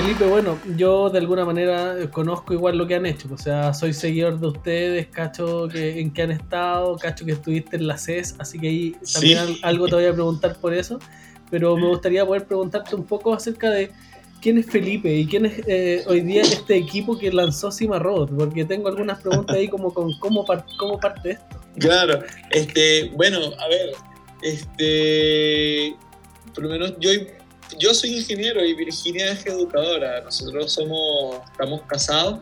Felipe, bueno, yo de alguna manera conozco igual lo que han hecho, o sea, soy seguidor de ustedes, cacho que, en qué han estado, cacho que estuviste en la CES, así que ahí también algo te voy a preguntar por eso, pero me gustaría poder preguntarte un poco acerca de quién es Felipe y quién es eh, hoy día este equipo que lanzó Cima Robot, porque tengo algunas preguntas ahí como con cómo, cómo parte esto. Claro, este, bueno, a ver, este, por lo menos yo yo soy ingeniero y Virginia es educadora. Nosotros somos, estamos casados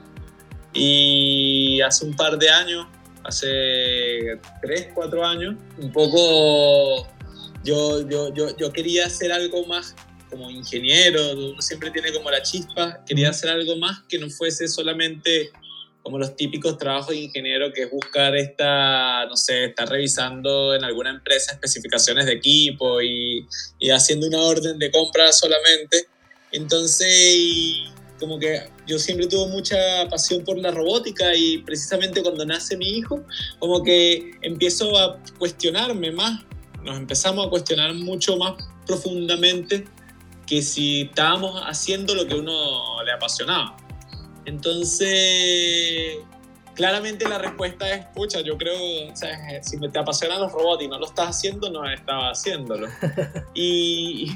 y hace un par de años, hace tres, cuatro años, un poco yo, yo, yo, yo quería hacer algo más como ingeniero, uno siempre tiene como la chispa, quería hacer algo más que no fuese solamente como los típicos trabajos de ingeniero que es buscar esta, no sé, estar revisando en alguna empresa especificaciones de equipo y, y haciendo una orden de compra solamente. Entonces, como que yo siempre tuve mucha pasión por la robótica y precisamente cuando nace mi hijo, como que empiezo a cuestionarme más, nos empezamos a cuestionar mucho más profundamente que si estábamos haciendo lo que uno le apasionaba. Entonces, claramente la respuesta es, pucha, yo creo, o sea, si te apasionan los robots y no lo estás haciendo, no estaba haciéndolo. Y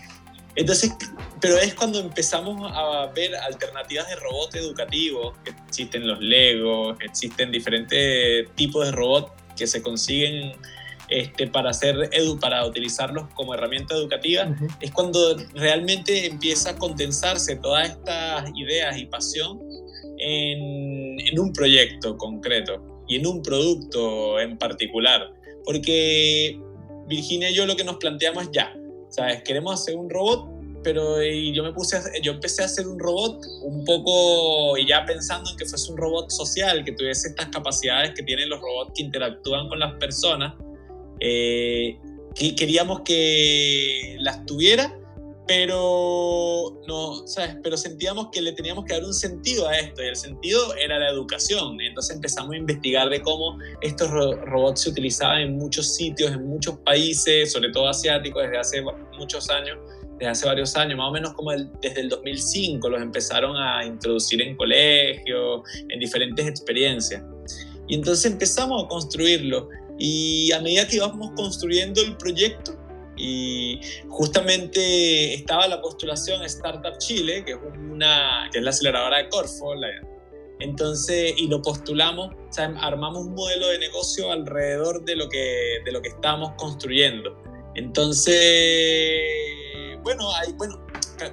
entonces, pero es cuando empezamos a ver alternativas de robots educativos, existen los Legos, existen diferentes tipos de robots que se consiguen este, para, hacer edu para utilizarlos como herramienta educativa, es cuando realmente empieza a condensarse todas estas ideas y pasión en, un proyecto concreto y en un producto en particular. Porque Virginia y yo lo que nos planteamos ya, ¿sabes? Queremos hacer un robot, pero y yo me puse, yo empecé a hacer un robot un poco, y ya pensando en que fuese un robot social, que tuviese estas capacidades que tienen los robots que interactúan con las personas, eh, que queríamos que las tuviera, pero no, ¿sabes? Pero sentíamos que le teníamos que dar un sentido a esto y el sentido era la educación. Entonces empezamos a investigar de cómo estos robots se utilizaban en muchos sitios, en muchos países, sobre todo asiáticos, desde hace muchos años, desde hace varios años, más o menos como desde el 2005 los empezaron a introducir en colegios, en diferentes experiencias. Y entonces empezamos a construirlo y a medida que íbamos construyendo el proyecto, y justamente estaba la postulación Startup Chile, que es, una, que es la aceleradora de Corfo, entonces, y lo postulamos, o sea, armamos un modelo de negocio alrededor de lo que, de lo que estábamos construyendo. Entonces, bueno, hay, bueno,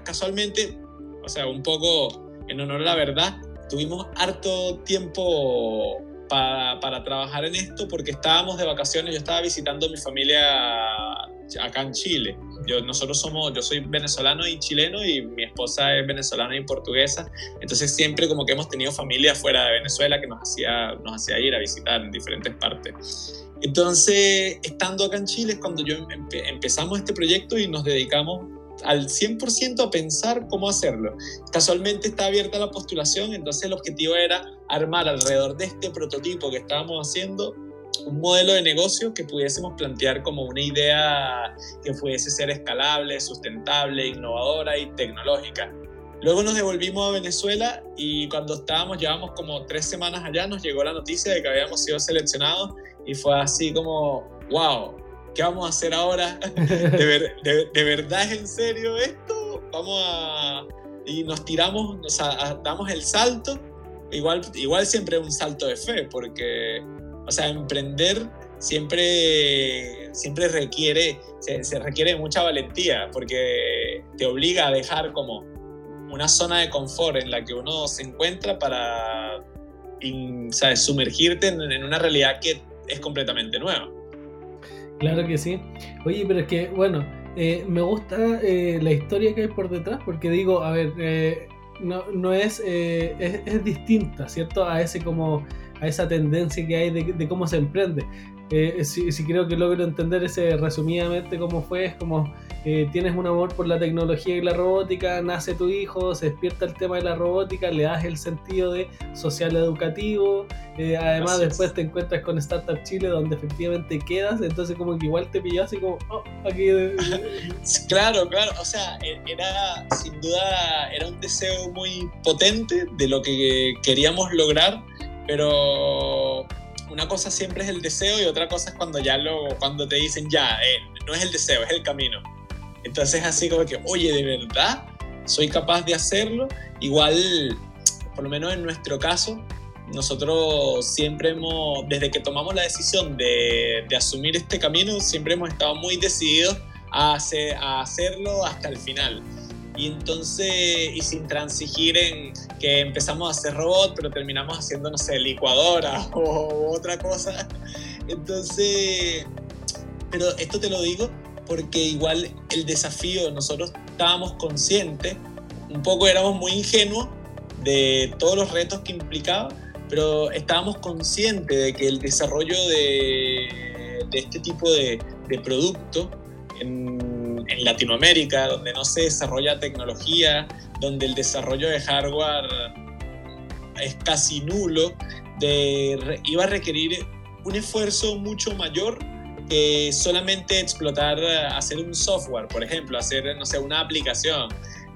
casualmente, o sea, un poco en honor a la verdad, tuvimos harto tiempo para, para, trabajar en esto porque estábamos de vacaciones, yo estaba visitando a mi familia acá en Chile. Yo, nosotros somos, yo soy venezolano y chileno y mi esposa es venezolana y portuguesa. Entonces siempre como que hemos tenido familia fuera de Venezuela que nos hacía, nos hacía ir a visitar en diferentes partes. Entonces, estando acá en Chile es cuando yo empezamos este proyecto y nos dedicamos al 100% a pensar cómo hacerlo. Casualmente está abierta la postulación, entonces el objetivo era armar alrededor de este prototipo que estábamos haciendo un modelo de negocio que pudiésemos plantear como una idea que pudiese ser escalable, sustentable, innovadora y tecnológica. Luego nos devolvimos a Venezuela y cuando estábamos, llevamos como tres semanas allá, nos llegó la noticia de que habíamos sido seleccionados y fue así como, wow, ¿qué vamos a hacer ahora? ¿De, de, verdad es en serio esto? Vamos a... Y nos tiramos, o damos el salto. Igual, igual siempre un salto de fe, porque o sea, emprender siempre, siempre requiere, se, requiere mucha valentía porque te obliga a dejar como una zona de confort en la que uno se encuentra para sumergirte en, una realidad que es completamente nueva. Claro que sí. Oye, pero es que, bueno, eh, me gusta eh, la historia que hay por detrás porque digo, a ver, eh, no, no es, es, distinta, ¿cierto? A ese como a esa tendencia que hay de, cómo se emprende. Eh, si, si, creo que logro entender ese resumidamente cómo fue, es como eh, tienes un amor por la tecnología y la robótica, nace tu hijo, se despierta el tema de la robótica, le das el sentido de social educativo, eh, además después te encuentras con Startup Chile donde efectivamente quedas, entonces como que igual te pilló así como, oh, aquí... claro, claro, o sea, e, era sin duda, era un deseo muy potente de lo que queríamos lograr, pero una cosa siempre es el deseo y otra cosa es cuando ya lo, cuando te dicen ya, eh, no es el deseo, es el camino. Entonces así como que, oye, ¿de verdad soy capaz de hacerlo? Igual, por lo menos en nuestro caso, nosotros siempre hemos, desde que tomamos la decisión de, de asumir este camino, siempre hemos estado muy decididos a, hacer, a hacerlo hasta el final. Y entonces, y sin transigir en que empezamos a hacer robot, pero terminamos haciendo, no sé, licuadora o otra cosa. Entonces, pero esto te lo digo porque igual el desafío, nosotros estábamos conscientes, un poco éramos muy ingenuos de todos los retos que implicaba, pero estábamos conscientes de que el desarrollo de, de este tipo de, de producto en, en, Latinoamérica, donde no se desarrolla tecnología, donde el desarrollo de hardware es casi nulo, de, iba a requerir un esfuerzo mucho mayor que solamente explotar, eh, hacer un software, por ejemplo, hacer, no sé, una aplicación.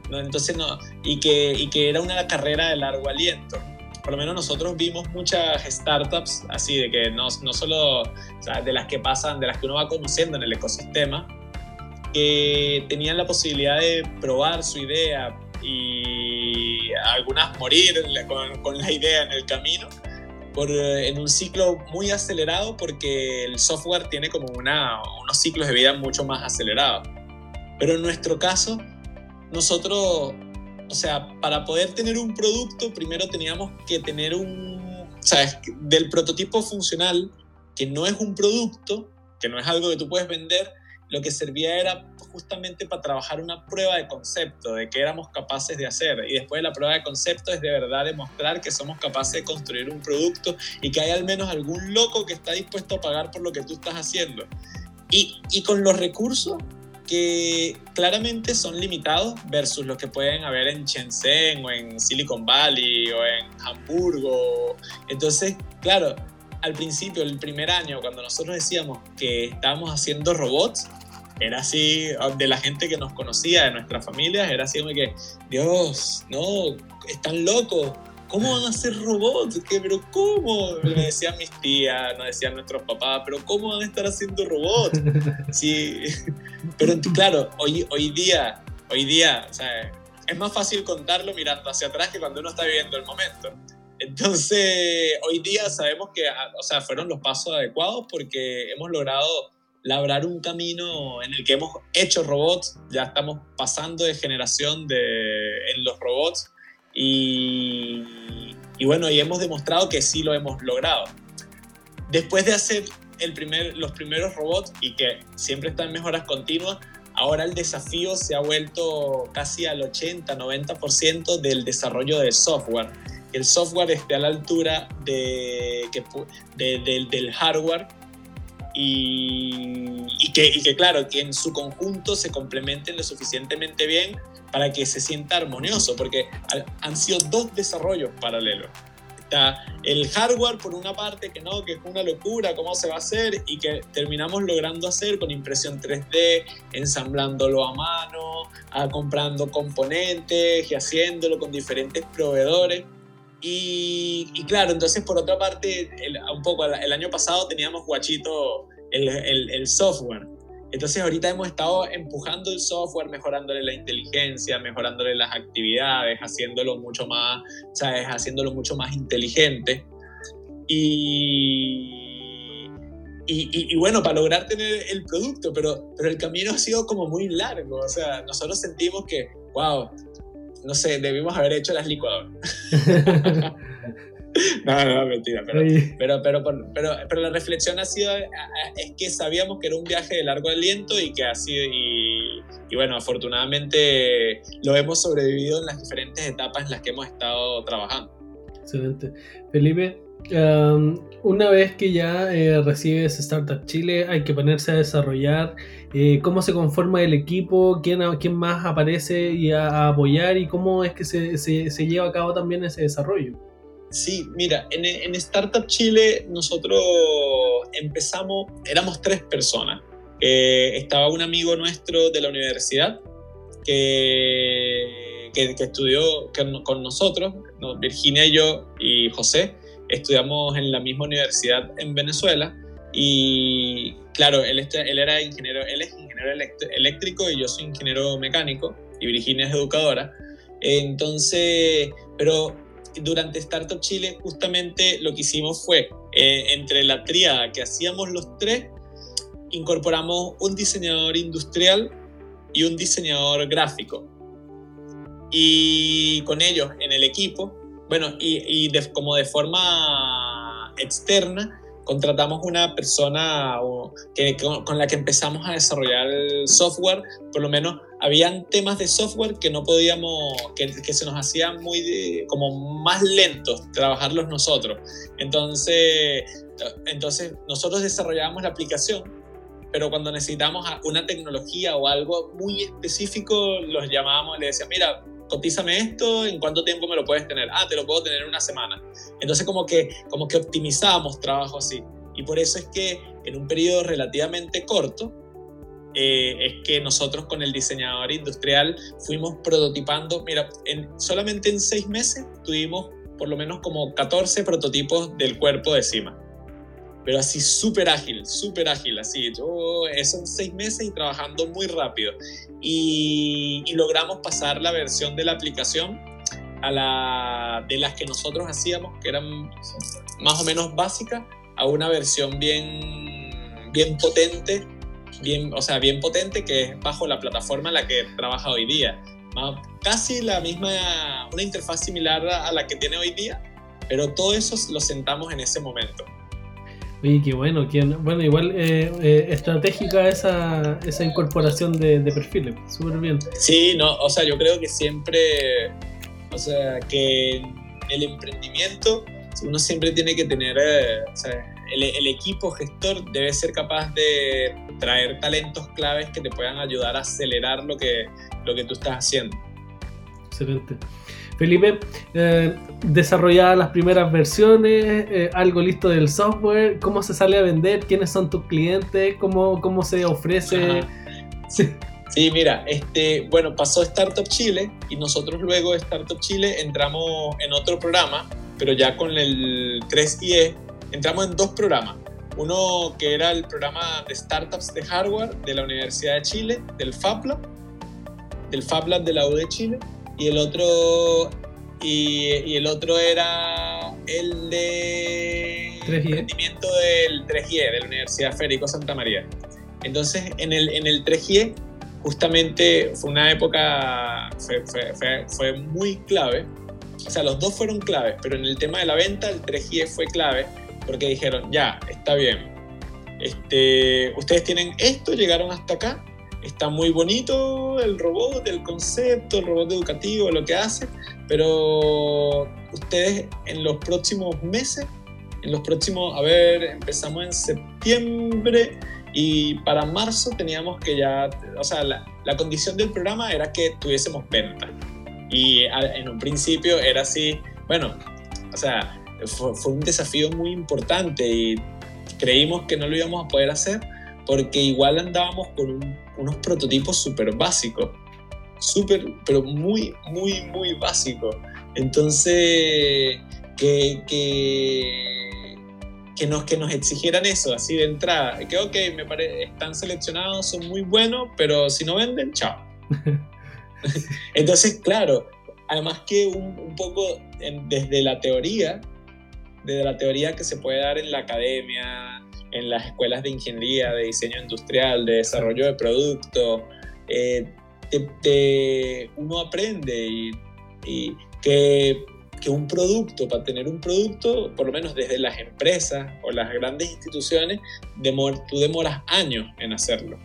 ¿no? Entonces, no, y que, y que era una carrera de largo aliento. Por lo menos nosotros vimos muchas startups así, de que no, no solo o sea, de las que pasan, de las que uno va conociendo en el ecosistema, que tenían la posibilidad de probar su idea y algunas morir con, con la idea en el camino por, eh, en un ciclo muy acelerado porque el software tiene como una, unos ciclos de vida mucho más acelerados. Pero en nuestro caso, nosotros, o sea, para poder tener un producto, primero teníamos que tener un, ¿sabes? Del prototipo funcional, que no es un producto, que no es algo que tú puedes vender, lo que servía era justamente para trabajar una prueba de concepto, de qué éramos capaces de hacer. Y después de la prueba de concepto es de verdad demostrar que somos capaces de construir un producto y que hay al menos algún loco que está dispuesto a pagar por lo que tú estás haciendo. Y, y con los recursos que claramente son limitados versus los que pueden haber en Shenzhen o en Silicon Valley o en Hamburgo. Entonces, claro, al principio, el primer año, cuando nosotros decíamos que estábamos haciendo robots, era así, de la gente que nos conocía, de nuestras familias, era así como que, Dios, no, están locos, ¿cómo van a ser robots? ¿Qué, ¿Pero cómo? Me decían mis tías, nos decían nuestros papás, ¿pero cómo van a estar haciendo robots? Sí, pero claro, hoy, hoy día, hoy día, o sea, es más fácil contarlo mirando hacia atrás que cuando uno está viviendo el momento. Entonces, hoy día sabemos que, o sea, fueron los pasos adecuados porque hemos logrado labrar un camino en el que hemos hecho robots, ya estamos pasando de generación de, en los robots y, y, bueno, y hemos demostrado que sí lo hemos logrado. Después de hacer el primer, los primeros robots y que siempre están mejoras continuas, ahora el desafío se ha vuelto casi al 80-90% del desarrollo de software. Que el software esté a la altura de, de, del hardware y, que, y, que, claro, que en su conjunto se complementen lo suficientemente bien para que se sienta armonioso, porque han sido dos desarrollos paralelos. Está el hardware por una parte, que no, que es una locura, cómo se va a hacer, y que terminamos logrando hacer con impresión 3D, ensamblándolo a mano, a, comprando componentes y haciéndolo con diferentes proveedores. Y, claro, entonces por otra parte, un poco el año pasado teníamos guachito el, el, software. Entonces ahorita hemos estado empujando el software, mejorándole la inteligencia, mejorándole las actividades, haciéndolo mucho más, ¿sabes? Haciéndolo mucho más inteligente. Y, y, y, bueno, para lograr tener el producto, pero, pero el camino ha sido como muy largo. O sea, nosotros sentimos que, wow, no sé, debimos haber hecho las licuadoras. no, no, mentira, pero, pero, pero, pero, pero, la reflexión ha sido, es que sabíamos que era un viaje de largo aliento y que ha sido, y, y bueno, afortunadamente lo hemos sobrevivido en las diferentes etapas en las que hemos estado trabajando. Excelente. Felipe, um, una vez que ya eh, recibes Startup Chile, hay que ponerse a desarrollar eh, cómo se conforma el equipo, quién, quién más aparece y a, apoyar y cómo es que se, se, lleva a cabo también ese desarrollo. Sí, mira, en, en Startup Chile nosotros empezamos, éramos tres personas. Eh, estaba un amigo nuestro de la universidad que, que, estudió con nosotros, Virginia y yo y José, estudiamos en la misma universidad en Venezuela y claro, él, él era ingeniero, él es ingeniero eléctrico y yo soy ingeniero mecánico y Virginia es educadora. Entonces, pero durante Startup Chile justamente lo que hicimos fue, eh, entre la tríada que hacíamos los tres, incorporamos un diseñador industrial y un diseñador gráfico. Y con ellos en el equipo, bueno, y, como de forma externa, contratamos una persona que, con, la que empezamos a desarrollar el software, por lo menos habían temas de software que no podíamos, que, que se nos hacían muy como más lentos trabajarlos nosotros. Entonces, entonces nosotros desarrollábamos la aplicación pero cuando necesitamos una tecnología o algo muy específico, los llamábamos le decíamos, mira, cotízame esto, ¿en cuánto tiempo me lo puedes tener? Ah, te lo puedo tener en una semana. Entonces como que, como que optimizábamos trabajo así. Y por eso es que en un periodo relativamente corto, eh, es que nosotros con el diseñador industrial fuimos prototipando, mira, en, solamente en seis meses tuvimos por lo menos como 14 prototipos del cuerpo de cima pero así súper ágil, súper ágil, así. Yo, eso en seis meses y trabajando muy rápido. Y, logramos pasar la versión de la aplicación a la de las que nosotros hacíamos, que eran más o menos básicas, a una versión bien, bien potente, bien, o sea, bien potente, que es bajo la plataforma en la que trabaja hoy día. Casi la misma, una interfaz similar a la que tiene hoy día, pero todo eso lo sentamos en ese momento. Oye, qué bueno, bueno, igual eh, eh, estratégica esa, esa incorporación de, perfiles, súper bien. Sí, no, o sea, yo creo que siempre, o sea, que el emprendimiento, uno siempre tiene que tener, eh, o sea, el, el, equipo gestor debe ser capaz de traer talentos claves que te puedan ayudar a acelerar lo que, lo que tú estás haciendo. Excelente. Felipe, eh, desarrolladas las primeras versiones, eh, algo listo del software, cómo se sale a vender, quiénes son tus clientes, cómo, cómo se ofrece. Sí. mira, este, bueno, pasó Startup Chile y nosotros luego de Startup Chile entramos en otro programa, pero ya con el 3IE, entramos en dos programas. Uno que era el programa de startups de hardware de la Universidad de Chile, del FabLab, del FabLab de la U de Chile, y el otro y, el otro era el de rendimiento del 3GE de la Universidad Federico Santa María. Entonces, en el, en el 3GE, justamente fue una época, fue, fue, fue, muy clave. O sea, los dos fueron claves, pero en el tema de la venta, el 3GE fue clave porque dijeron, ya, está bien. Este, ustedes tienen esto, llegaron hasta acá, está muy bonito el robot, el concepto, el robot educativo, lo que hace, pero ustedes en los próximos meses, en los próximos, a ver, empezamos en septiembre y para marzo teníamos que ya, o sea, la, condición del programa era que tuviésemos venta. Y en un principio era así, bueno, o sea, fue, fue un desafío muy importante y creímos que no lo íbamos a poder hacer porque igual andábamos con unos prototipos súper básicos, súper, pero muy, muy, muy básicos. Entonces, que, que, que, nos, que nos exigieran eso así de entrada, que ok, me parece, están seleccionados, son muy buenos, pero si no venden, chao. Entonces, claro, además que un, un poco desde la teoría, desde la teoría que se puede dar en la academia, en las escuelas de ingeniería, de diseño industrial, de desarrollo de productos, eh, uno aprende y, que, que, un producto, para tener un producto, por lo menos desde las empresas o las grandes instituciones, tú demoras años en hacerlo.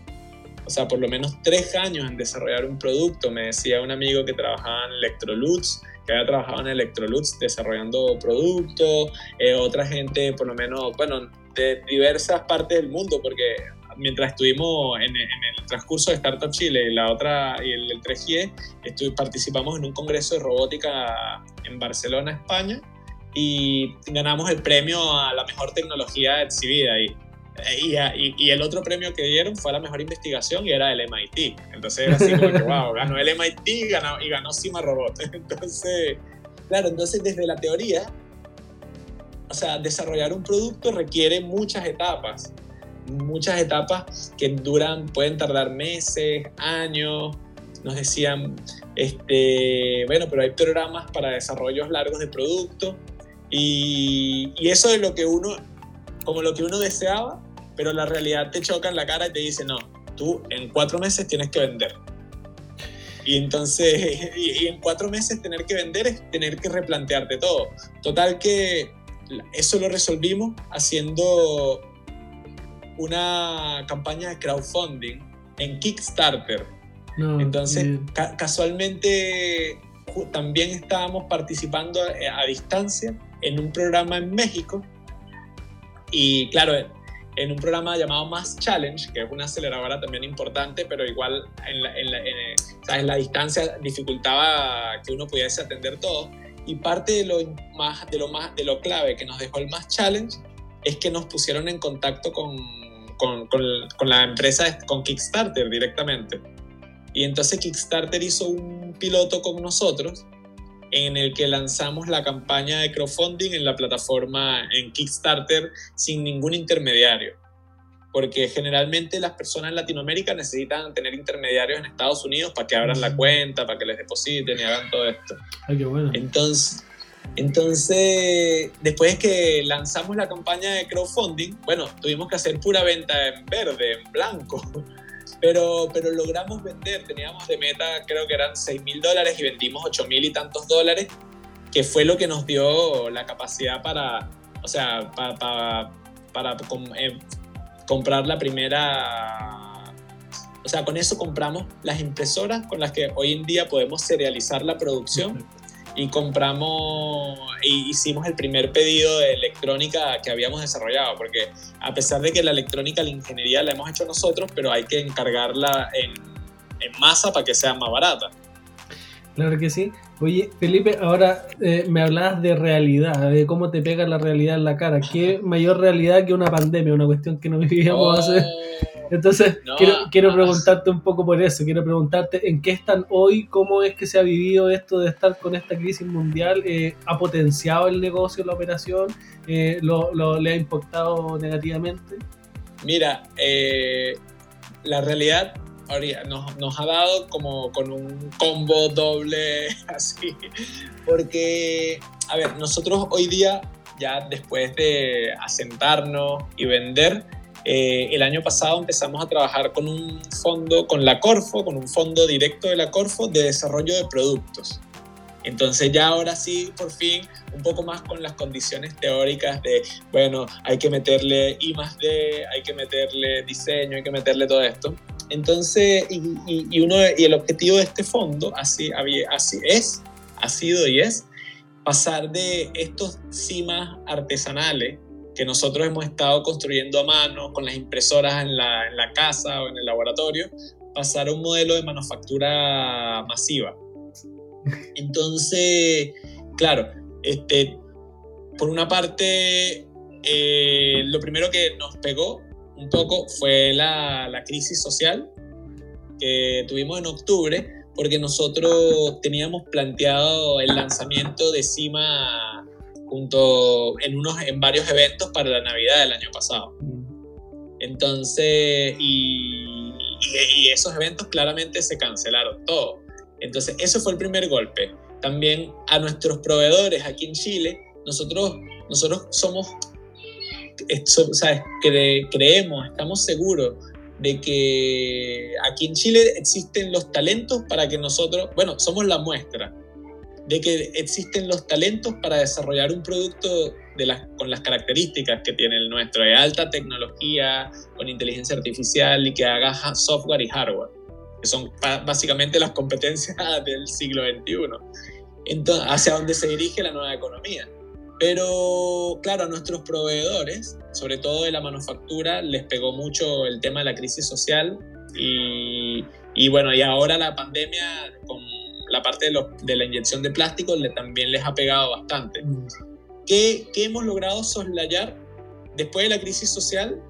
O sea, por lo menos tres años en desarrollar un producto. Me decía un amigo que trabajaba en Electrolux que había trabajado en Electrolux desarrollando productos, eh, otra gente, por lo menos, bueno, de diversas partes del mundo, porque mientras estuvimos en, el transcurso de Startup Chile y la otra y el, 3G, participamos en un congreso de robótica en Barcelona, España, y ganamos el premio a la mejor tecnología exhibida ahí. Y, y, el otro premio que dieron fue a la mejor investigación y era el MIT. Entonces era así como que, wow, ganó el MIT y ganó, y ganó Cima Robot. Entonces, claro, entonces desde la teoría, o sea, desarrollar un producto requiere muchas etapas muchas etapas que duran, pueden tardar meses, años. Nos decían, este, bueno, pero hay programas para desarrollos largos de producto y, y eso es lo que uno, como lo que uno deseaba, pero la realidad te choca en la cara y te dice, no, tú en cuatro meses tienes que vender. Y entonces, y, en cuatro meses tener que vender es tener que replantearte todo. Total que eso lo resolvimos haciendo una campaña de crowdfunding en Kickstarter. Entonces, casualmente también estábamos participando a, distancia en un programa en México y claro, en un programa llamado Mass Challenge, que es una aceleradora también importante, pero igual en la, en la, en, la distancia dificultaba que uno pudiese atender todo. Y parte de lo, más, de, lo más, de lo clave que nos dejó el Mass Challenge es que nos pusieron en contacto con con, con, la empresa, con Kickstarter directamente. Y entonces Kickstarter hizo un piloto con nosotros en el que lanzamos la campaña de crowdfunding en la plataforma en Kickstarter sin ningún intermediario. Porque generalmente las personas en Latinoamérica necesitan tener intermediarios en Estados Unidos para que abran la cuenta, para que les depositen y hagan todo esto. Ay, qué bueno. Entonces, entonces, después que lanzamos la campaña de crowdfunding, bueno, tuvimos que hacer pura venta en verde, en blanco, pero, pero logramos vender, teníamos de meta creo que eran 6 mil dólares y vendimos 8 mil y tantos dólares, que fue lo que nos dio la capacidad para, o sea, para, para, eh, comprar la primera... O sea, con eso compramos las impresoras con las que hoy en día podemos serializar la producción y compramos y hicimos el primer pedido de electrónica que habíamos desarrollado, porque a pesar de que la electrónica, la ingeniería la hemos hecho nosotros, pero hay que encargarla en, en masa para que sea más barata. Claro que sí. Oye, Felipe, ahora eh, me hablabas de realidad, de cómo te pega la realidad en la cara. ¿Qué mayor realidad que una pandemia, una cuestión que no vivíamos hace entonces, quiero, quiero preguntarte un poco por eso, quiero preguntarte en qué están hoy, cómo es que se ha vivido esto de estar con esta crisis mundial, eh, ¿ha potenciado el negocio, la operación? Eh, lo, ¿Le ha impactado negativamente? Mira, eh, la realidad nos, nos, ha dado como con un combo doble así, porque, a ver, nosotros hoy día, ya después de asentarnos y vender, eh, el año pasado empezamos a trabajar con un fondo, con la Corfo, con un fondo directo de la Corfo de desarrollo de productos. Entonces ya ahora sí, por fin, un poco más con las condiciones teóricas de, bueno, hay que meterle I más D, hay que meterle diseño, hay que meterle todo esto. Entonces, y, el objetivo de este fondo así, es, ha sido y es pasar de estos cimas artesanales que nosotros hemos estado construyendo a mano con las impresoras en la, en la casa o en el laboratorio, pasar a un modelo de manufactura masiva. Entonces, claro, este, por una parte, eh, lo primero que nos pegó un poco fue la, la, crisis social que tuvimos en octubre, porque nosotros teníamos planteado el lanzamiento de CIMA junto en, unos, en varios eventos para la Navidad del año pasado. Entonces, y, esos eventos claramente se cancelaron todos. Entonces, eso fue el primer golpe. También a nuestros proveedores aquí en Chile, nosotros, nosotros somos, ¿sabes? creemos, estamos seguros de que aquí en Chile existen los talentos para que nosotros, bueno, somos la muestra de que existen los talentos para desarrollar un producto de las, con las características que tiene el nuestro, de alta tecnología, con inteligencia artificial y que haga software y hardware, que son básicamente las competencias del siglo XXI. entonces, hacia dónde se dirige la nueva economía. Pero claro, a nuestros proveedores, sobre todo de la manufactura, les pegó mucho el tema de la crisis social y, y bueno, y ahora la pandemia con la parte de, de la inyección de plástico le, también les ha pegado bastante. Mm. ¿Qué, ¿Qué hemos logrado soslayar después de la crisis social?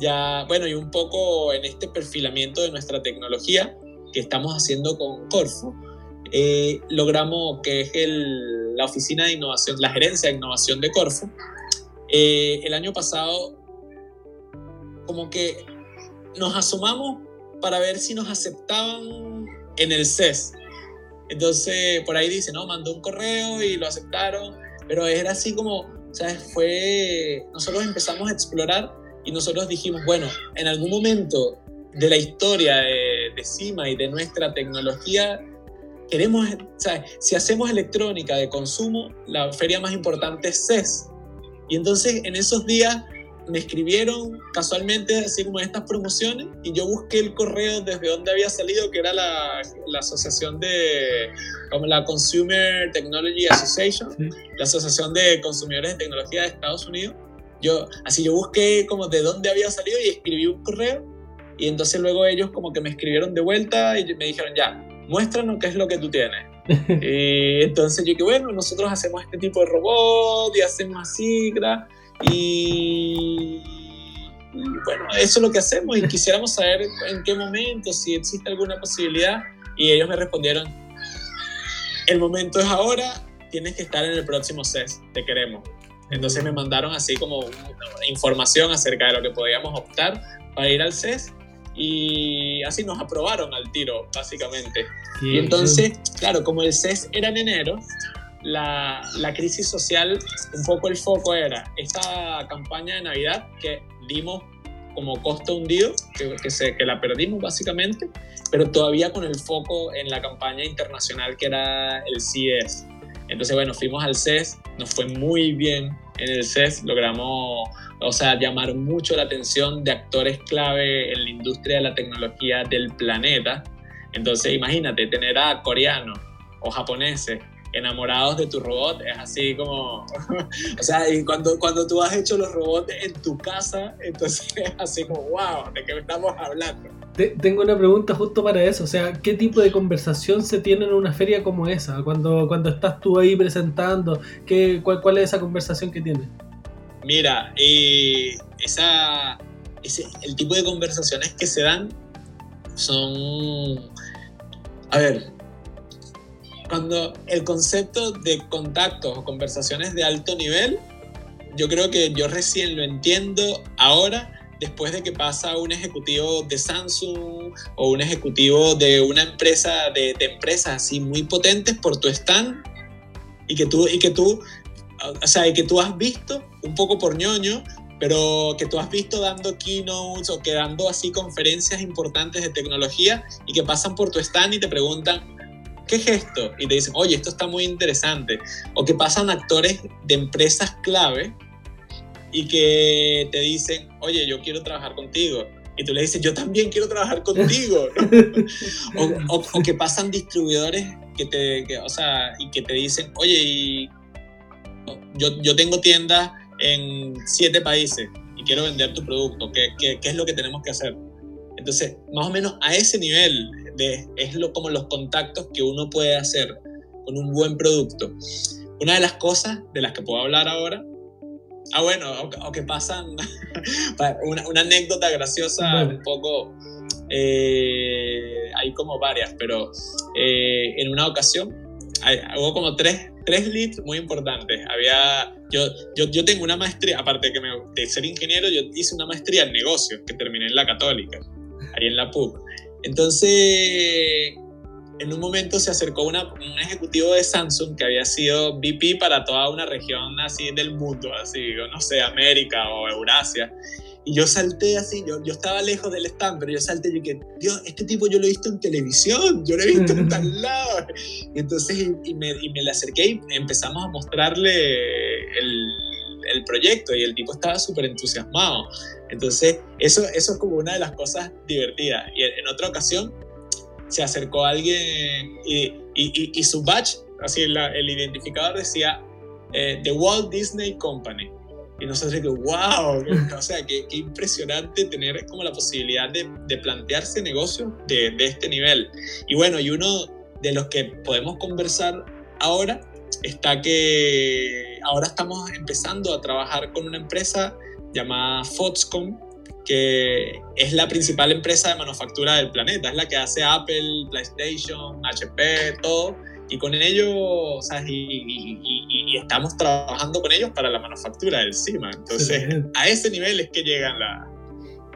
Ya, bueno, y un poco en este perfilamiento de nuestra tecnología que estamos haciendo con Corfo, eh, logramos que es el, la oficina de innovación, la gerencia de innovación de Corfo, eh, el año pasado como que nos asomamos para ver si nos aceptaban en el CES. Entonces, por ahí dice, no, mandó un correo y lo aceptaron, pero era así como, ¿sabes? Fue, nosotros empezamos a explorar y nosotros dijimos, bueno, en algún momento de la historia de, de CIMA y de nuestra tecnología, queremos, ¿sabes? Si hacemos electrónica de consumo, la feria más importante es CES. Y entonces en esos días me escribieron casualmente así como estas promociones y yo busqué el correo desde donde había salido, que era la, la asociación de, como la Consumer Technology Association, la Asociación de Consumidores de Tecnología de Estados Unidos. Yo, así yo busqué como de dónde había salido y escribí un correo y entonces luego ellos como que me escribieron de vuelta y me dijeron, ya, muéstranos qué es lo que tú tienes. y entonces yo que bueno, nosotros hacemos este tipo de robot y hacemos así, y, bueno, eso es lo que hacemos y quisiéramos saber en qué momento, si existe alguna posibilidad. Y ellos me respondieron, el momento es ahora, tienes que estar en el próximo CES, te queremos. Entonces me mandaron así como información acerca de lo que podíamos optar para ir al CES y así nos aprobaron al tiro, básicamente. Y entonces, claro, como el CES era en enero, la, la, crisis social, un poco el foco era esta campaña de Navidad que dimos como costo hundido, que, que, se, que la perdimos básicamente, pero todavía con el foco en la campaña internacional que era el CES. Entonces, bueno, fuimos al CES, nos fue muy bien en el CES, logramos, o sea, llamar mucho la atención de actores clave en la industria de la tecnología del planeta. Entonces, imagínate tener a coreanos o japoneses enamorados de tu robot, es así como, o sea, y cuando, cuando tú has hecho los robots en tu casa, entonces es así como, wow, ¿de qué estamos hablando? tengo una pregunta justo para eso, o sea, ¿qué tipo de conversación se tiene en una feria como esa? Cuando, cuando estás tú ahí presentando, ¿qué, cuál, ¿cuál es esa conversación que tienes? Mira, eh, esa, ese, el tipo de conversaciones que se dan son, a ver, cuando el concepto de contactos o conversaciones de alto nivel, yo creo que yo recién lo entiendo ahora después de que pasa un ejecutivo de Samsung o un ejecutivo de una empresa, de, empresas así muy potentes por tu stand y que tú, y que tú, o sea, y que tú has visto un poco por ñoño, pero que tú has visto dando keynotes o que dando así conferencias importantes de tecnología y que pasan por tu stand y te preguntan, ¿qué es esto? Y te dicen, oye, esto está muy interesante. O que pasan actores de empresas clave y que te dicen, oye, yo quiero trabajar contigo. Y tú le dices, yo también quiero trabajar contigo. o, que pasan distribuidores que te, o sea, y que te dicen, oye, yo, yo tengo tiendas en siete países y quiero vender tu producto. ¿Qué, qué, qué es lo que tenemos que hacer? Entonces, más o menos a ese nivel de, es lo, como los contactos que uno puede hacer con un buen producto. Una de las cosas de las que puedo hablar ahora Ah, bueno, o, que pasan una, una, anécdota graciosa, un poco. Eh, hay como varias, pero eh, en una ocasión hubo como tres, tres leads muy importantes. Había, yo, yo, yo tengo una maestría, aparte de, que me, de ser ingeniero, yo hice una maestría en negocios que terminé en la Católica, ahí en la PUC. Entonces, en un momento se acercó una, un ejecutivo de Samsung que había sido VP para toda una región así del mundo, así, no sé, América o Eurasia. Y yo salté así, yo, yo estaba lejos del stand, pero yo salté y dije, Dios, este tipo yo lo he visto en televisión, yo lo he visto en tal lado. Y entonces y, me, y me le acerqué y empezamos a mostrarle el, el proyecto y el tipo estaba súper entusiasmado. Entonces, eso, eso es como una de las cosas divertidas. Y en otra ocasión se acercó alguien y, y, y, su batch así el identificador decía eh, The Walt Disney Company. Y nosotros que, wow, o sea, qué, impresionante tener como la posibilidad de, de plantearse negocios de, de, este nivel. Y bueno, y uno de los que podemos conversar ahora está que ahora estamos empezando a trabajar con una empresa llamada Foxconn, que es la principal empresa de manufactura del planeta, es la que hace Apple, PlayStation, HP, todo, y con ellos, o sea, y, estamos trabajando con ellos para la manufactura del CIMA. Entonces, a ese nivel es que llegan la,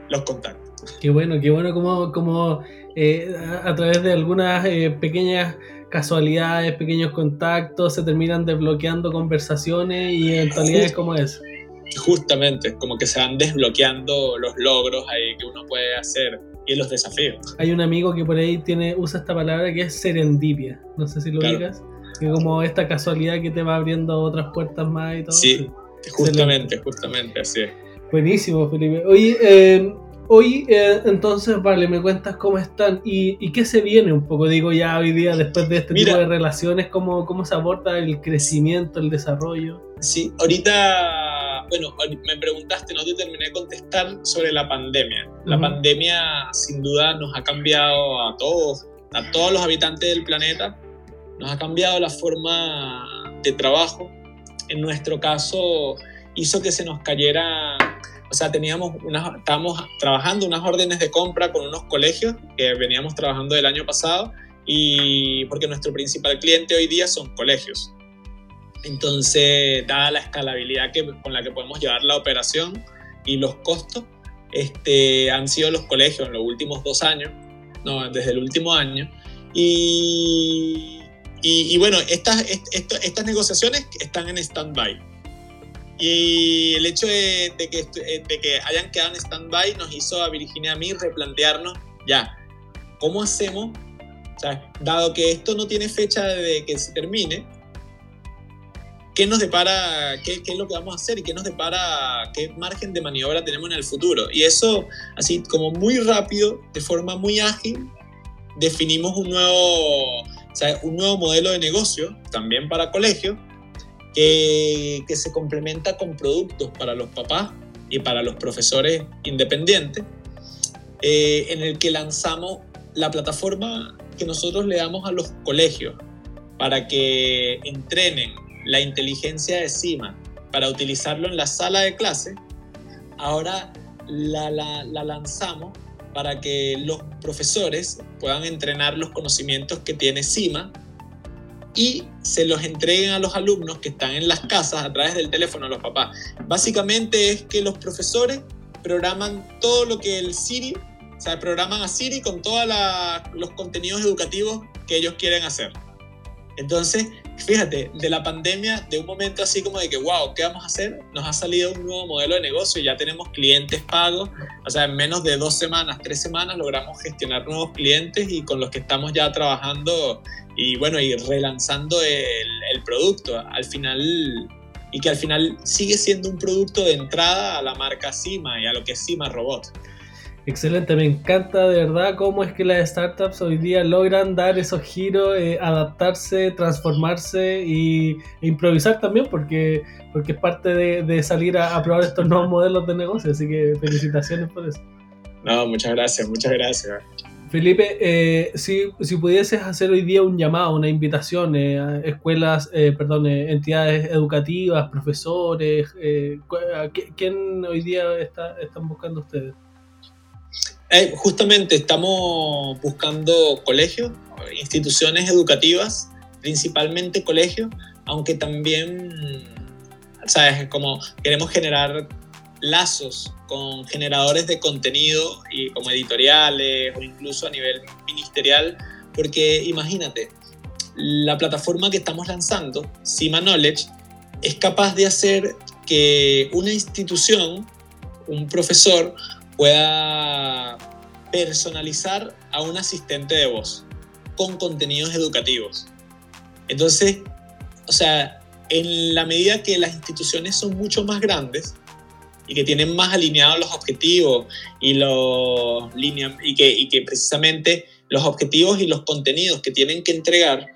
los contactos. Qué bueno, qué bueno como, como eh, a, través de algunas eh, pequeñas casualidades, pequeños contactos, se terminan desbloqueando conversaciones y eventualidades como eso. Justamente, como que se van desbloqueando los logros ahí que uno puede hacer y los desafíos. Hay un amigo que por ahí tiene, usa esta palabra que es serendipia, no sé si lo digas, que como esta casualidad que te va abriendo otras puertas más y todo. Sí, justamente, justamente, así es. Buenísimo, Felipe. Oye, eh, Hoy, eh, entonces, vale, me cuentas cómo están y, qué se viene un poco, digo ya hoy día, después de este tipo de relaciones, cómo, cómo se aborda el crecimiento, el desarrollo. Sí, ahorita, bueno, me preguntaste, no te terminé de contestar sobre la pandemia. La pandemia, sin duda, nos ha cambiado a todos, a todos los habitantes del planeta, nos ha cambiado la forma de trabajo. En nuestro caso, hizo que se nos cayera o sea, teníamos unas, estábamos trabajando unas órdenes de compra con unos colegios que veníamos trabajando del año pasado y porque nuestro principal cliente hoy día son colegios. Entonces, dada la escalabilidad que, con la que podemos llevar la operación y los costos, este, han sido los colegios en los últimos dos años, no, desde el último año. Y, y, bueno, estas, estas negociaciones están en stand-by y el hecho de, que, eh, de que hayan quedado en stand-by nos hizo a Virginia y a mí replantearnos, ya, ¿cómo hacemos? O sea, dado que esto no tiene fecha de que se termine, ¿qué nos depara, qué, qué, es lo que vamos a hacer y qué nos depara, qué margen de maniobra tenemos en el futuro? Y eso, así como muy rápido, de forma muy ágil, definimos un nuevo, un nuevo modelo de negocio, también para colegios, que, se complementa con productos para los papás y para los profesores independientes, eh, en el que lanzamos la plataforma que nosotros le damos a los colegios para que entrenen la inteligencia de CIMA para utilizarlo en la sala de clase, ahora la, la, la lanzamos para que los profesores puedan entrenar los conocimientos que tiene CIMA y se los entreguen a los alumnos que están en las casas a través del teléfono a los papás. Básicamente es que los profesores programan todo lo que el Siri, o sea, programan a Siri con todos los contenidos educativos que ellos quieren hacer. Entonces, fíjate, de la pandemia, de un momento así como de que, wow, ¿qué vamos a hacer? Nos ha salido un nuevo modelo de negocio, ya tenemos clientes pagos, o sea, en menos de dos semanas, tres semanas logramos gestionar nuevos clientes y con los que estamos ya trabajando y bueno, y relanzando el, el producto al final y que al final sigue siendo un producto de entrada a la marca Cima y a lo que es Cima Robot. Excelente, me encanta de verdad cómo es que las startups hoy día logran dar esos giros, eh, adaptarse, transformarse y, e improvisar también, porque, porque es parte de, de salir a, a, probar estos nuevos modelos de negocio. Así que felicitaciones por eso. No, muchas gracias, muchas gracias. Felipe, eh, si, si, pudieses hacer hoy día un llamado, una invitación eh, a escuelas, eh, perdón, entidades educativas, profesores, ¿quién hoy día está, están buscando ustedes? Justamente estamos buscando colegios, instituciones educativas, principalmente colegios, aunque también, ¿sabes? Como queremos generar lazos con generadores de contenido y como editoriales o incluso a nivel ministerial, porque imagínate, la plataforma que estamos lanzando, Cima Knowledge, es capaz de hacer que una institución, un profesor, pueda personalizar a un asistente de voz con contenidos educativos. Entonces, o sea, en la medida que las instituciones son mucho más grandes, y que tienen más alineados los objetivos y, los y, que, y que precisamente los objetivos y los contenidos que tienen que entregar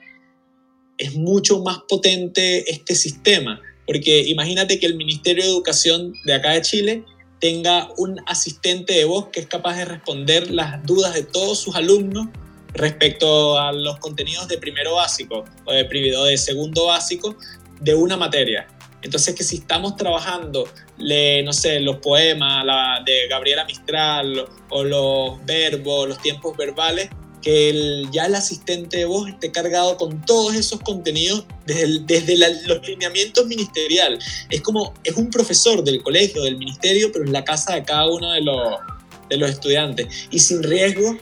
es mucho más potente este sistema. Porque imagínate que el Ministerio de Educación de acá de Chile tenga un asistente de voz que es capaz de responder las dudas de todos sus alumnos respecto a los contenidos de primero básico o de, de segundo básico de una materia. Entonces que si estamos trabajando, no sé, los poemas de Gabriela Mistral o los verbos, los tiempos verbales, que ya el asistente de voz esté cargado con todos esos contenidos desde, desde los lineamientos ministerial. Es como, es un profesor del colegio, del ministerio, pero en la casa de cada uno de los, de los estudiantes y sin riesgo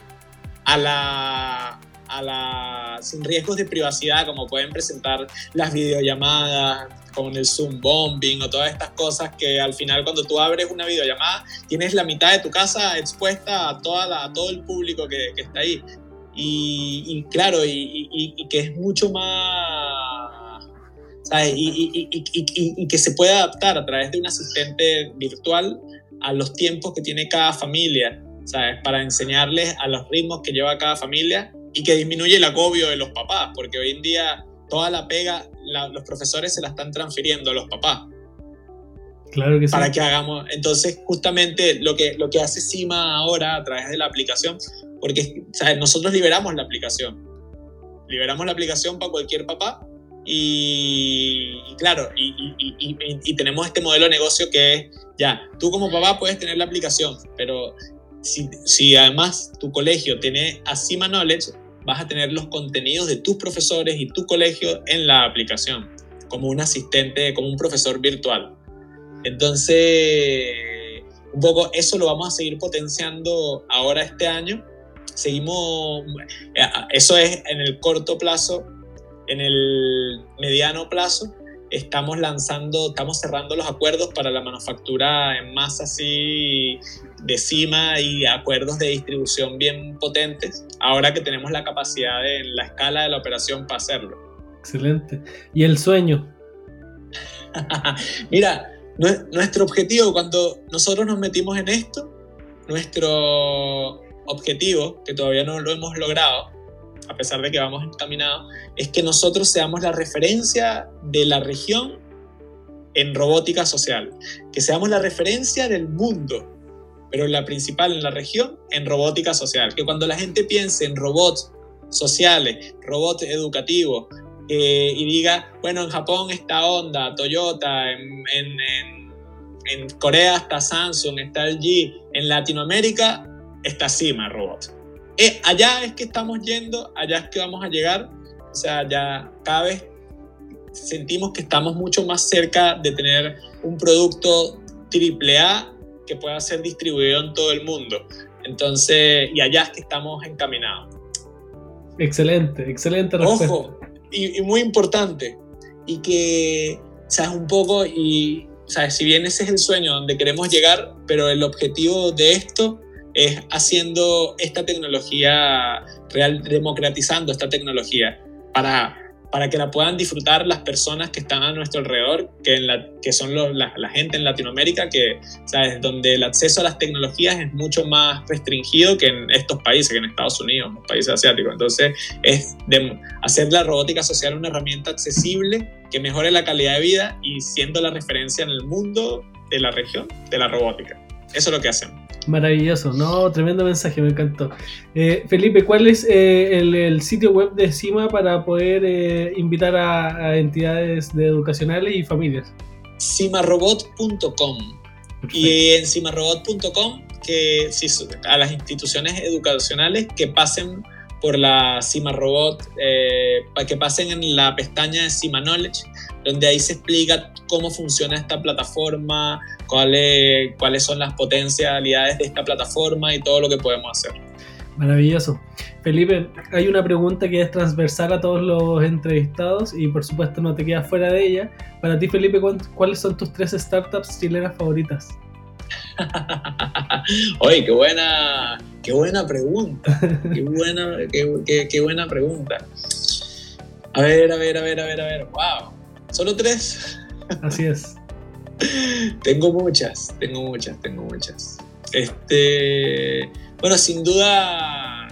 a la, a la, sin riesgos de privacidad como pueden presentar las videollamadas con el Zoom bombing o todas estas cosas que al final cuando tú abres una videollamada tienes la mitad de tu casa expuesta a, toda la, a todo el público que, que está ahí. Y, claro, y, que es mucho más, ¿sabes? Y, que se puede adaptar a través de un asistente virtual a los tiempos que tiene cada familia, ¿sabes? Para enseñarles a los ritmos que lleva cada familia y que disminuye el agobio de los papás, porque hoy en día toda la pega, los profesores se la están transfiriendo a los papás. Claro que. Para que hagamos, entonces justamente lo que, lo que hace CIMA ahora a través de la aplicación porque nosotros liberamos la aplicación. Liberamos la aplicación para cualquier papá y, claro, y, tenemos este modelo de negocio que es, ya, tú como papá puedes tener la aplicación, pero si, si además tu colegio tiene Acima Knowledge, vas a tener los contenidos de tus profesores y tu colegio en la aplicación, como un asistente, como un profesor virtual. Entonces, un poco eso lo vamos a seguir potenciando ahora este año seguimos, eso es en el corto plazo, en el mediano plazo, estamos lanzando, estamos cerrando los acuerdos para la manufactura en masa así de cima y acuerdos de distribución bien potentes, ahora que tenemos la capacidad en la escala de la operación para hacerlo. Excelente. ¿Y el sueño? Mira, nuestro objetivo cuando nosotros nos metimos en esto, nuestro objetivo, que todavía no lo hemos logrado, a pesar de que vamos encaminados, es que nosotros seamos la referencia de la región en robótica social, que seamos la referencia del mundo, pero la principal en la región en robótica social, que cuando la gente piense en robots sociales, robots educativos, eh, y diga, bueno, en Japón está Honda, Toyota, en, en, en Corea está Samsung, está LG, en Latinoamérica esta cima robot. Eh, allá es que estamos yendo, allá es que vamos a llegar. O sea, ya cada vez sentimos que estamos mucho más cerca de tener un producto triple A que pueda ser distribuido en todo el mundo. Entonces, y allá es que estamos encaminados. Excelente, excelente respuesta. Ojo, y, muy importante, y que, sabes, un poco, y, sabes, si bien ese es el sueño donde queremos llegar, pero el objetivo de esto es haciendo esta tecnología real, democratizando esta tecnología para, para que la puedan disfrutar las personas que están a nuestro alrededor, que, en la, que son la, gente en Latinoamérica, que, ¿sabes? donde el acceso a las tecnologías es mucho más restringido que en estos países, que en Estados Unidos, los países asiáticos. Entonces, es de hacer la robótica social una herramienta accesible que mejore la calidad de vida y siendo la referencia en el mundo de la región de la robótica. Eso es lo que hacemos. Maravilloso, no, tremendo mensaje, me encantó. Eh, Felipe, ¿cuál es eh, el, sitio web de CIMA para poder eh, invitar a, entidades de educacionales y familias? cimarobot.com. Y en cimarobot.com, que a las instituciones educacionales que pasen por la Cima Robot, para que pasen en la pestaña de Cima Knowledge, donde ahí se explica cómo funciona esta plataforma, cuáles, cuáles son las potencialidades de esta plataforma y todo lo que podemos hacer. Maravilloso. Felipe, hay una pregunta que es transversal a todos los entrevistados y por supuesto no te quedas fuera de ella. Para ti, Felipe, ¿cuáles son tus tres startups chilenas favoritas? Oye, qué buena, qué buena pregunta. Qué buena, qué, qué buena pregunta. A ver, a ver, a ver, a ver, a ver. Wow. ¿Solo tres? Así es tengo muchas, tengo muchas, tengo muchas. Este, bueno, sin duda,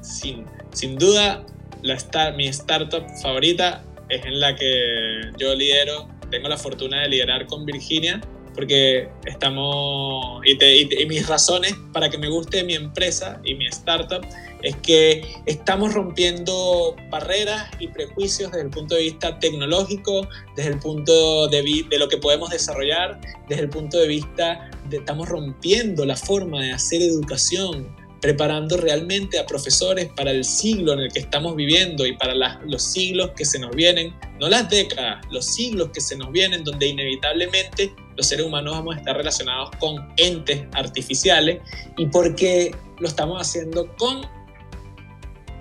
sin, sin duda, la star, mi startup favorita es en la que yo lidero, tengo la fortuna de liderar con Virginia, porque estamos, y, y, mis razones para que me guste mi empresa y mi startup es que estamos rompiendo barreras y prejuicios desde el punto de vista tecnológico, desde el punto de, de lo que podemos desarrollar, desde el punto de vista de estamos rompiendo la forma de hacer educación, preparando realmente a profesores para el siglo en el que estamos viviendo y para los siglos que se nos vienen, no las décadas, los siglos que se nos vienen, donde inevitablemente los seres humanos vamos a estar relacionados con entes artificiales y porque lo estamos haciendo con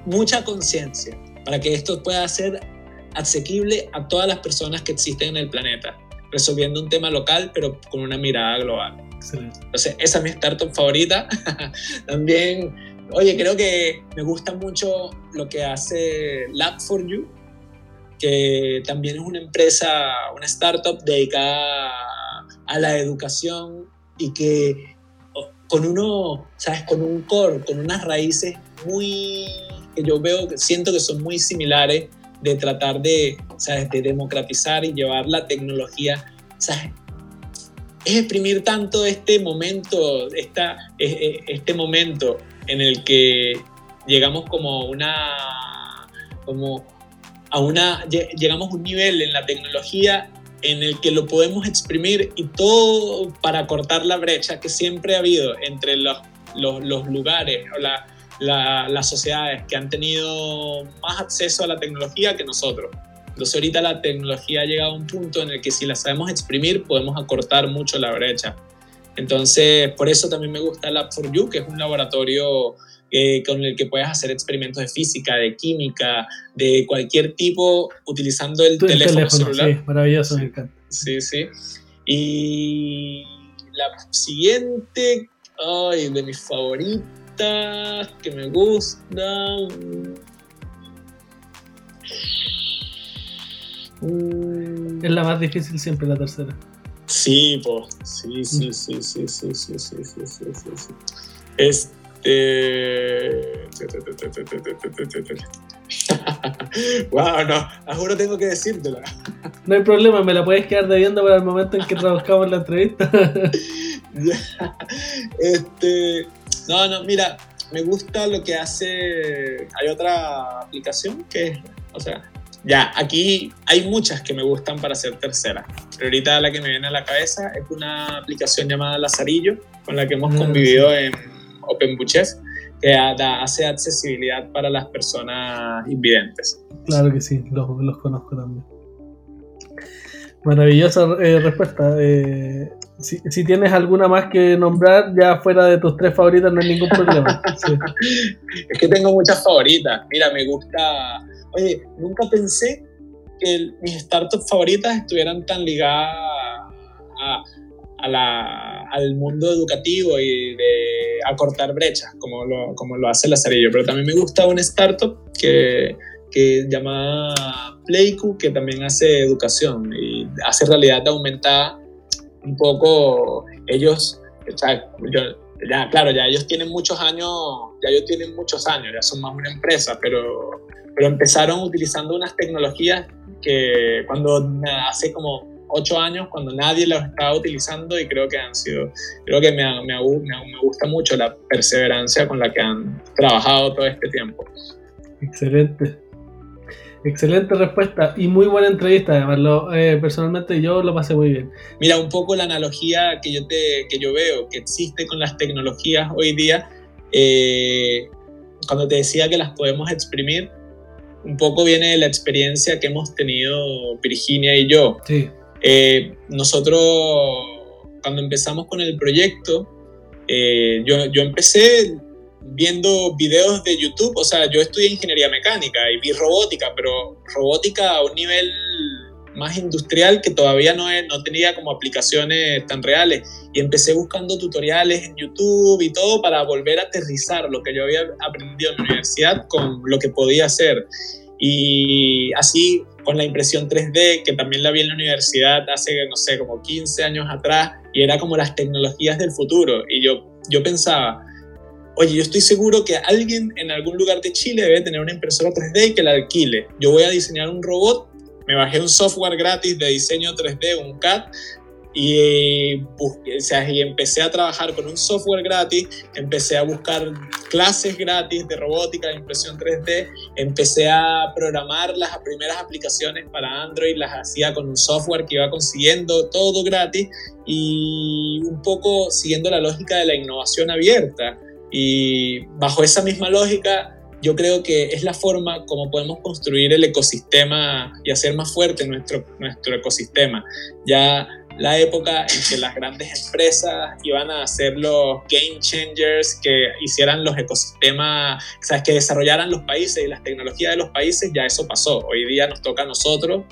mucha conciencia, para que esto pueda ser asequible a todas las personas que existen en el planeta, resolviendo un tema local pero con una mirada global. Entonces, esa es mi startup favorita. También, oye, creo que me gusta mucho lo que hace Lab4You, que también es una empresa, una startup dedicada a la educación y que con uno, ¿sabes? Con un core, con unas raíces muy, que yo veo, siento que son muy similares de tratar de, ¿sabes? De democratizar y llevar la tecnología, ¿sabes? es exprimir tanto este momento, esta, este momento en el que llegamos como una, como a una, llegamos a un nivel en la tecnología en el que lo podemos exprimir y todo para cortar la brecha que siempre ha habido entre los, los, los lugares o la, la, las sociedades que han tenido más acceso a la tecnología que nosotros. Entonces ahorita la tecnología ha llegado a un punto en el que si la sabemos exprimir podemos acortar mucho la brecha. Entonces por eso también me gusta Lab4U, que es un laboratorio eh, con el que puedes hacer experimentos de física, de química, de cualquier tipo utilizando el teléfono, celular. Sí, maravilloso, me encanta. Sí, sí. Y la siguiente, ay, de mis favoritas, que me gustan es la más difícil siempre la tercera. Sí, pues. Sí, sí, sí, sí, sí, sí, sí, sí, sí, sí, sí. Este. wow, no, juro tengo que decírtela. No hay problema, me la puedes quedar debiendo para el momento en que trabajamos la entrevista. este. No, no, mira, me gusta lo que hace. Hay otra aplicación que es, o sea, ya, aquí hay muchas que me gustan para ser tercera, pero ahorita la que me viene a la cabeza es una aplicación llamada Lazarillo, con la que hemos ah, convivido en OpenBuches, que hace accesibilidad para las personas invidentes. Claro que sí, los, conozco también. Maravillosa eh, respuesta. Eh, si, tienes alguna más que nombrar, ya fuera de tus tres favoritas, no hay ningún problema. Es que tengo muchas favoritas. Mira, me gusta oye, nunca pensé que mis startups favoritas estuvieran tan ligadas a, la, al mundo educativo y de acortar brechas, como lo, como lo hace Lazarillo. Pero también me gusta una startup que, que llama Playku, que también hace educación y hace realidad aumentada un poco ellos, ya, claro, ya ellos tienen muchos años, ya ellos tienen muchos años, ya son más una empresa, pero pero empezaron utilizando unas tecnologías que cuando hace como ocho años, cuando nadie las estaba utilizando y creo que han sido, creo que me, me, me, gusta mucho la perseverancia con la que han trabajado todo este tiempo. Excelente. Excelente respuesta y muy buena entrevista, además, lo, eh, personalmente yo lo pasé muy bien. Mira, un poco la analogía que yo, te, que yo veo que existe con las tecnologías hoy día, eh, cuando te decía que las podemos exprimir, un poco viene de la experiencia que hemos tenido Virginia y yo. Sí. Eh, nosotros, cuando empezamos con el proyecto, eh, yo, yo empecé viendo videos de YouTube, o sea, yo estudié ingeniería mecánica y vi robótica, pero robótica a un nivel más industrial que todavía no, no tenía como aplicaciones tan reales. Y empecé buscando tutoriales en YouTube y todo para volver a aterrizar lo que yo había aprendido en la universidad con lo que podía hacer. Y así con la impresión 3D, que también la vi en la universidad hace, no sé, como 15 años atrás, y era como las tecnologías del futuro. Y yo, yo pensaba, oye, yo estoy seguro que alguien en algún lugar de Chile debe tener una impresora 3D y que la alquile. Yo voy a diseñar un robot, me bajé un software gratis de diseño 3D, un CAD, y, busqué, o sea, y empecé a trabajar con un software gratis, empecé a buscar clases gratis de robótica, de impresión 3D, empecé a programar las primeras aplicaciones para Android, las hacía con un software que iba consiguiendo todo gratis y un poco siguiendo la lógica de la innovación abierta. Y bajo esa misma lógica, yo creo que es la forma como podemos construir el ecosistema y hacer más fuerte nuestro, nuestro ecosistema. Ya la época en que las grandes empresas iban a ser los game changers que hicieran los ecosistemas, ¿sabes? que desarrollaran los países y las tecnologías de los países, ya eso pasó. Hoy día nos toca a nosotros,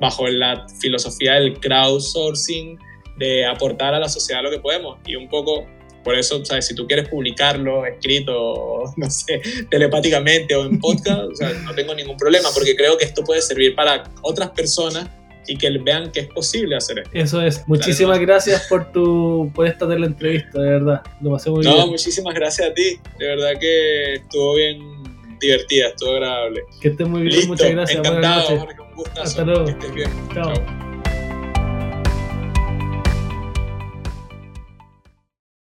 bajo la filosofía del crowdsourcing, de aportar a la sociedad lo que podemos. Y un poco por eso, ¿sabes? si tú quieres publicarlo escrito, no sé, telepáticamente o en podcast, o sea, no tengo ningún problema, porque creo que esto puede servir para otras personas y que vean que es posible hacer esto. Eso es. Muchísimas gracias por tu por esta de la entrevista, de verdad. Lo pasé muy bien. No, muchísimas gracias a ti. De verdad que estuvo bien divertida, estuvo agradable. Que estés muy bien, muchas gracias. Encantado, Jorge, un gustazo. Hasta luego. Que estés bien. Chao. Chao.